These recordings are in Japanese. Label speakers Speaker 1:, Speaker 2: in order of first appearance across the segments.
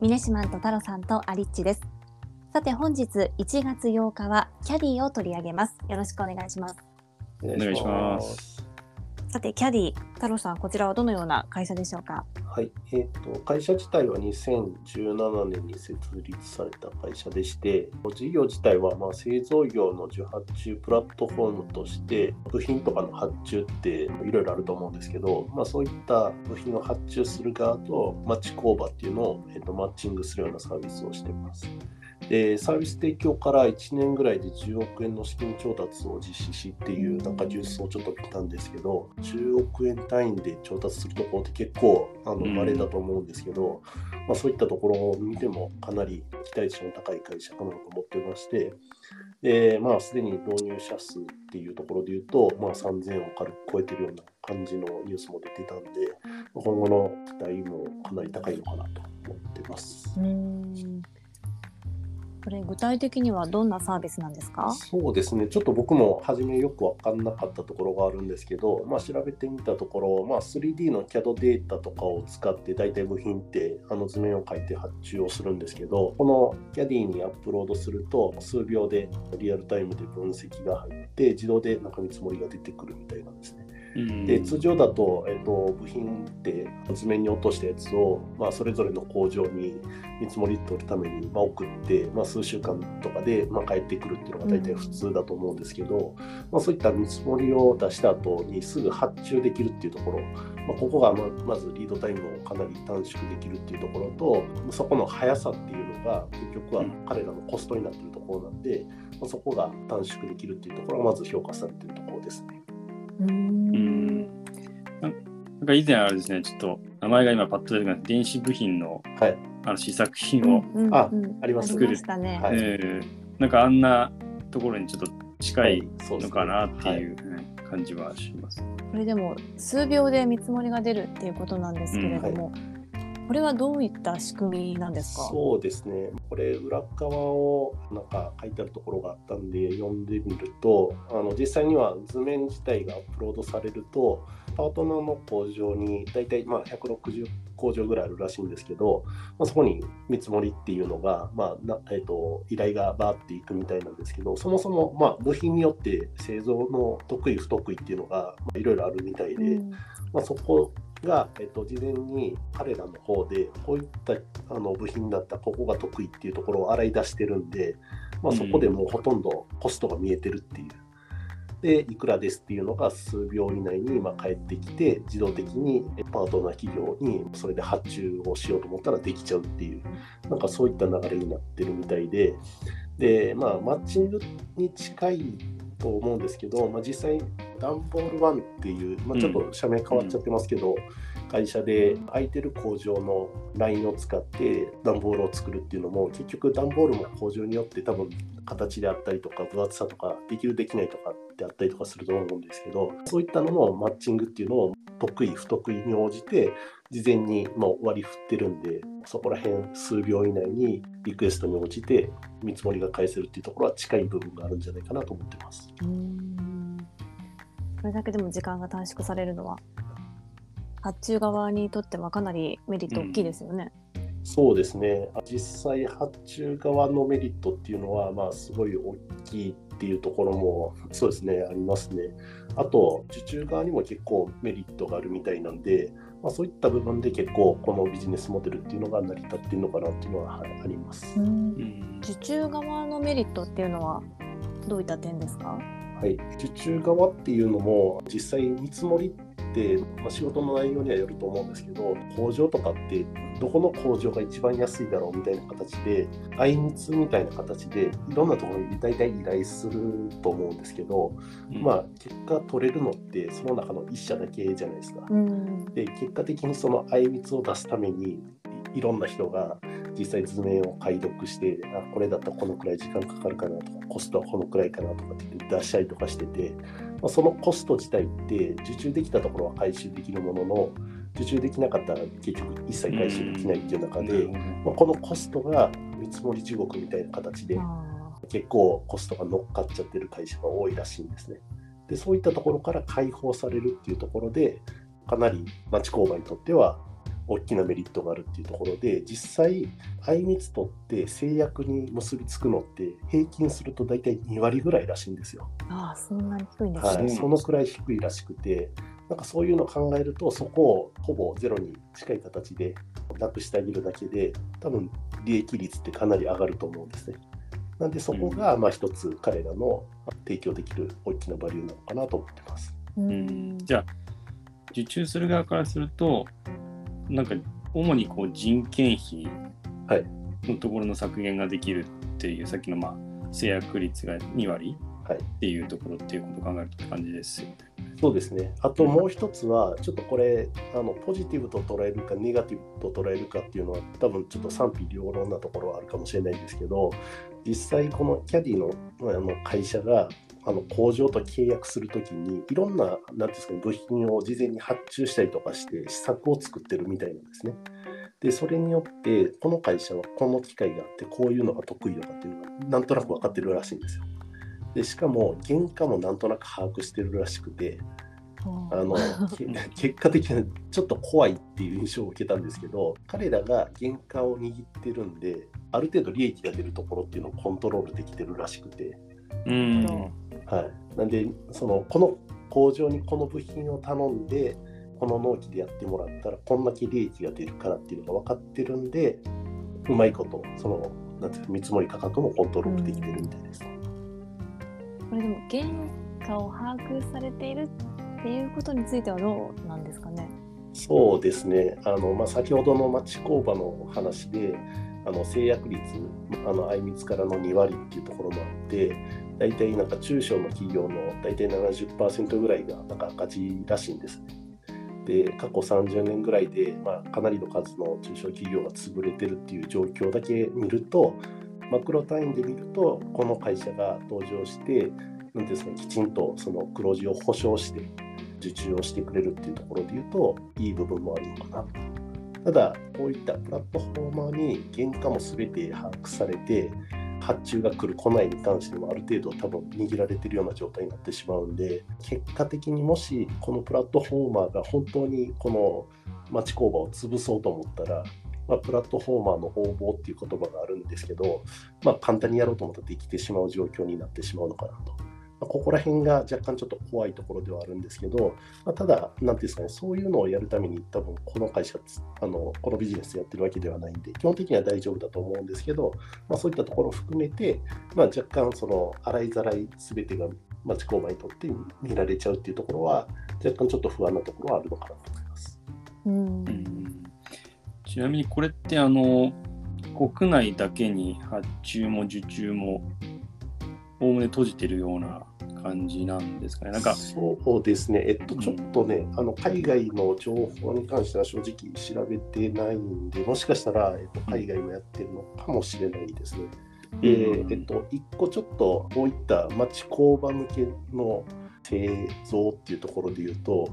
Speaker 1: ミネシマンと太郎さんとアリッチです。さて本日1月8日はキャディを取り上げます。よろしくお願いします。
Speaker 2: お願いします。
Speaker 1: さてキャディ、太郎さんこちらはどのような会社でしょうか？
Speaker 2: はい、えーと、会社自体は2017年に設立された会社でして、事業自体はまあ製造業の受発注プラットフォームとして、部品とかの発注っていろいろあると思うんですけど、まあ、そういった部品を発注する側と町工場っていうのを、えーとマッチングするようなサービスをしてます。でサービス提供から1年ぐらいで10億円の資金調達を実施しっていうなんかニュースをちょっと見たんですけど10億円単位で調達するところって結構あの
Speaker 3: うん
Speaker 2: 稀だと思うんですけど、まあ、そういったところを見てもかなり期待値の高い会社かなと思ってましてでまあすでに導入者数っていうところで言うと、まあ、3000を軽く超えてるような感じのニュースも出てたんで今後の期待もかなり高いのかなと思ってます。
Speaker 1: うん。これ具体的にはどんなサービスなんですか？
Speaker 2: そうですね、ちょっと僕も初めよく分かんなかったところがあるんですけど、まあ、調べてみたところ、まあ、3D の CAD データとかを使って、大体部品ってあの図面を書いて発注をするんですけど、この CAD にアップロードすると、数秒でリアルタイムで分析が入って、自動で中見積もりが出てくるみたいなんですね。
Speaker 3: うん。
Speaker 2: で通常だと,、えっと部品って図面に落としたやつを、まあ、それぞれの工場に見積もり取るために、まあ、送って、まあ、数週間とかで、まあ、帰ってくるっていうのが大体普通だと思うんですけど、まあ、そういった見積もりを出した後にすぐ発注できるっていうところ、まあ、ここがままずリードタイムをかなり短縮できるっていうところとそこの速さっていうのが結局は彼らのコストになっているところなんで、まあ、そこが短縮できるっていうところがまず評価されているところですね。
Speaker 1: うん。
Speaker 3: なんか以前あれですね、ちょっと名前が今パッと出てこない電子部品の
Speaker 2: はい。
Speaker 3: あの試作品を、
Speaker 1: うん
Speaker 2: あ
Speaker 1: うん。
Speaker 2: あります
Speaker 1: ありましたね。
Speaker 2: はい。
Speaker 3: えーなんかあんなところにちょっと近いのかなっていうね感じはします。
Speaker 1: これでも数秒で見積もりが出るっていうことなんですけれども、これはどういった仕組みなんですか？
Speaker 2: そうですね、これ、裏側をなんか書いてあるところがあったんで、読んでみると、あの実際には図面自体がアップロードされると、パートナーの工場に大体まあ160工場ぐらいあるらしいんですけど、まあ、そこに見積もりっていうのが、まあなえー、と依頼がバーっていくみたいなんですけど、そもそもまあ部品によって製造の得意、不得意っていうのがまあいろいろあるみたいで。
Speaker 1: うん
Speaker 2: まあ、そこが、えっと、事前に彼らの方でこういったあの部品だったここが得意っていうところを洗い出してるんで、まあ、そこでもうほとんどコストが見えてるっていう。で、いくらですっていうのが数秒以内にまあ返ってきて、自動的にパートナー企業にそれで発注をしようと思ったらできちゃうっていう、なんかそういった流れになってるみたいで、で、まあ、マッチングに近いと思うんですけど、まあ、実際、ダンボールワンっていう、まあ、ちょっと社名変わっちゃってますけど、会社で空いてる工場のラインを使って段ボールを作るっていうのも結局段ボールも工場によって多分形であったりとか分厚さとかできるできないとかってあったりとかすると思うんですけどそういったののマッチングっていうのを得意不得意に応じて事前にもう割り振ってるんでそこら辺数秒以内にリクエストに応じて見積もりが返せるっていうところは近い部分があるんじゃないかなと思ってます。
Speaker 1: うんこれだけでも時間が短縮されるのは発注側にとってはかなりメリット大きいですよね。
Speaker 2: そうですね。実際発注側のメリットっていうのはまあすごい大きいっていうところもそうですね。ありますね。あと受注側にも結構メリットがあるみたいなんで、まあ、そういった部分で結構このビジネスモデルっていうのが成り立っているのかなっていうのは、はい、あります、
Speaker 3: うん。
Speaker 1: 受注側のメリットっていうのはどういった点ですか？
Speaker 2: はい、受注側っていうのも実際見積もりって、まあ、仕事の内容にはよると思うんですけど工場とかってどこの工場が一番安いだろうみたいな形で相密みたいな形でいろんなところに大体依頼すると思うんですけど、まあ結果取れるのってその中の1社だけじゃないですか。
Speaker 1: うん。
Speaker 2: で結果的にその相密を出すためにいいろんな人が実際図面を解読してあこれだったらこのくらい時間かかるかなとかコストはこのくらいかなとかって出したりとかしてて、まあ、そのコスト自体って受注できたところは回収できるものの受注できなかったら結局一切回収できないっていう中で、まあ、このコストが見積もり地獄みたいな形で
Speaker 1: あ
Speaker 2: 結構コストが乗っかっちゃってる会社が多いらしいんですね。でそういったところから解放されるっていうところでかなり町工場にとっては大きなメリットがあるっていうところで実際相密とって制約に結びつくのって平均すると大体2割ぐらいらしいんですよ。
Speaker 1: ああ、そんなに低いんですね。
Speaker 2: はい、そのくらい低いらしくてなんかそういうのを考えるとそこをほぼゼロに近い形でなくしてあげるだけで多分利益率ってかなり上がると思うんですね。なんでそこがまあ一つ彼らの提供できる大きなバリューなのかなと思ってます。
Speaker 1: う
Speaker 3: うんんじゃあ受注する側からするとなんか主にこう人件費
Speaker 2: はい
Speaker 3: のところの削減ができるっていう、さっきのまあ制約率が2割
Speaker 2: はい
Speaker 3: っていうところっていうことを考えるとって感じですよね。
Speaker 2: そうですね。あともう一つは、ちょっとこれ、あのポジティブと捉えるか、ネガティブと捉えるかっていうのは、多分ちょっと賛否両論なところはあるかもしれないんですけど、実際、このキャディのあの会社が、あの工場と契約するときに、いろんな、なんていうんですかね、部品を事前に発注したりとかして、試作を作ってるみたいなんですね。で、それによって、この会社はこの機械があって、こういうのが得意とかっていうのが、なんとなく分かってるらしいんですよ。でしかも原価もなんとなく把握してるらしくてあのけ 結果的にちょっと怖いっていう印象を受けたんですけど彼らが原価を握ってるんである程度利益が出るところっていうのをコントロールできてるらしくて、
Speaker 3: うん
Speaker 2: はい、なんでそのこの工場にこの部品を頼んでこの納期でやってもらったらこんだけ利益が出るからっていうのが分かってるんでうまいことそのなんていうか見積もり価格もコントロールできてるみたいです。
Speaker 1: これでも原価を把握されているっていうことについてはどうなんですかね？
Speaker 2: そうですね、あのまあ、先ほどの町工場の話で、あの制約率、あの相密からの2割っていうところもあって、大体なんか中小の企業の大体70%ぐらいがなんか赤字らしいんですね。で、過去30年ぐらいで、まあ、かなりの数の中小企業が潰れてるっていう状況だけ見ると、マクロ単位で見ると、この会社が登場して、なんていうんですか、きちんとその黒字を保証して、受注をしてくれるっていうところで言うといい部分もあるのかなとただこういったプラットフォーマーに原価も全て把握されて発注が来る来ないに関してもある程度多分握られてるような状態になってしまうんで結果的にもしこのプラットフォーマーが本当にこの町工場を潰そうと思ったらまあ、プラットフォーマーの応募っていう言葉があるんですけど、まあ、簡単にやろうと思ったらできてしまう状況になってしまうのかなと。まあ、ここら辺が若干ちょっと怖いところではあるんですけど、まあ、ただ、なんていうんですかね、そういうのをやるために、多分この会社あの、このビジネスやってるわけではないんで、基本的には大丈夫だと思うんですけど、まあ、そういったところを含めて、まあ、若干、その洗いざらいすべてが町工場にとって見られちゃうっていうところは、若干ちょっと不安なところはあるのかなと思います。
Speaker 1: うん
Speaker 3: うんちなみにこれってあの国内だけに発注も受注もおおむね閉じてるような感じなんですかね。なんか
Speaker 2: そうですね、えっと、ちょっとね、あの海外の情報に関しては正直調べてないんで、もしかしたら、えっと、海外もやってるのかもしれないですね。で、
Speaker 3: うん。
Speaker 2: えっと、一個ちょっとこういった町工場向けの製造っていうところで言うと、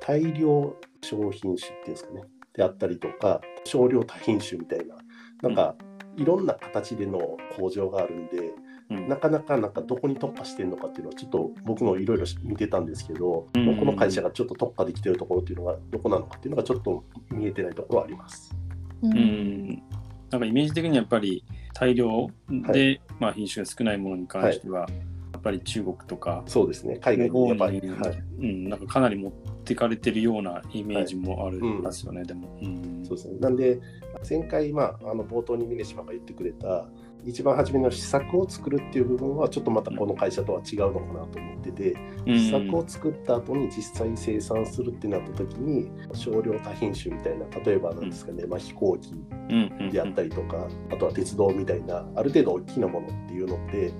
Speaker 2: 大量商品種っていうんですかね、であったりとか、少量多品種みたいな、なんか、いろんな形での工場があるんで、
Speaker 3: うん。
Speaker 2: なかなかなんかどこに特化してるのかっていうのはちょっと僕もいろいろ見てたんですけど、
Speaker 3: うん。
Speaker 2: この会社がちょっと特化できてるところっていうのがどこなのかっていうのがちょっと見えてないところはあります。
Speaker 1: う
Speaker 3: うん。んなんかイメージ的にやっぱり大量で、まあ、品種が少ないものに関しては、やっぱり中国とか
Speaker 2: そうですね、海外にやっぱり。はい。
Speaker 3: にうん、なんかかなり持ってかれてるようなイメージもありますよね、でも。うん。
Speaker 2: そうですね。なんで、前回、まあ、あの冒頭に峰島が言ってくれた、一番初めの試作を作るっていう部分は、ちょっとまたこの会社とは違うのかなと思ってて、
Speaker 3: うん。
Speaker 2: 試作を作った後に実際生産するってなった時に、少量多品種みたいな、例えばなんですかね、まあ、飛行機
Speaker 3: うんうん
Speaker 2: であったりとか、あとは鉄道みたいな、ある程度大きなものっていうのって、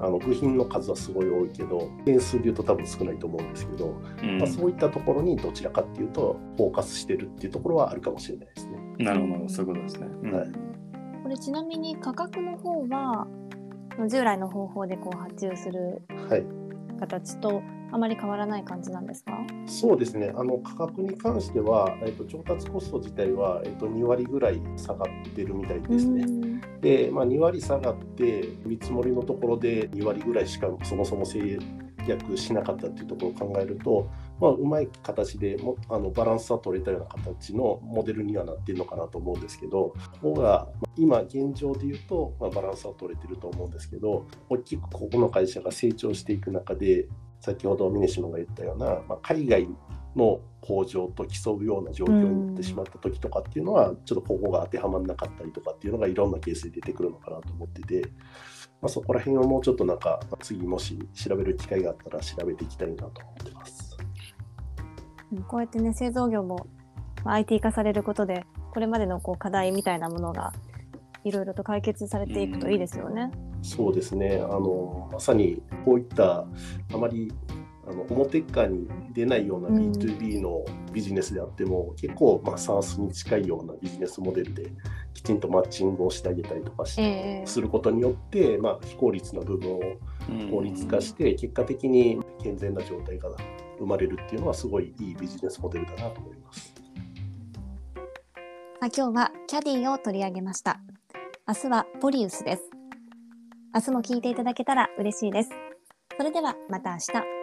Speaker 2: あの部品の数はすごい多いけど、点数で言うと多分少ないと思うんですけど、
Speaker 3: うん。
Speaker 2: まあ、そういったところにどちらかっていうと、フォーカスしてるっていうところはあるかもしれないですね。
Speaker 3: なるほど、そういうことですね。うん。
Speaker 2: はい
Speaker 1: これちなみに価格の方は従来の方法でこう発注する
Speaker 2: はい、
Speaker 1: 形とあまり変わらない感じなんですか？
Speaker 2: そうですね、あの価格に関しては、えっと、調達コスト自体は、えっと、2割ぐらい下がってるみたいですね。
Speaker 1: うん。
Speaker 2: で、まあ、2割下がって、見積もりのところで2割ぐらいしかそもそも制躍しなかったっていうところを考えると、まあ、うまい形でもあのバランスは取れたような形のモデルにはなってるのかなと思うんですけどここが今現状で言うと、まあ、バランスは取れてると思うんですけど大きくここの会社が成長していく中で先ほど峰島が言ったような、まあ、海外の工場と競うような状況になってしまった時とかっていうのは、ちょっとここが当てはまらなかったりとかっていうのがいろんなケースで出てくるのかなと思ってて、まあ、そこら辺をもうちょっとなんか次もし調べる機会があったら調べていきたいなと思ってます。
Speaker 1: こうやってね製造業も IT 化されることでこれまでのこう課題みたいなものがいろいろと解決されていくといいですよね。
Speaker 2: そうですねあのまさにこういったあまりあの表側に出ないような B2B のビジネスであっても、結構まあ SARS に近いようなビジネスモデルできちんとマッチングをしてあげたりとかし、
Speaker 1: えー
Speaker 2: することによって、まあ、非効率な部分を
Speaker 3: うん
Speaker 2: 効率化して結果的に健全な状態が生まれるっていうのはすごいいいビジネスモデルだなと思います。
Speaker 1: あ今日はキャディを取り上げました。明日はポリウスです。明日も聞いていただけたら嬉しいです。それではまた明日。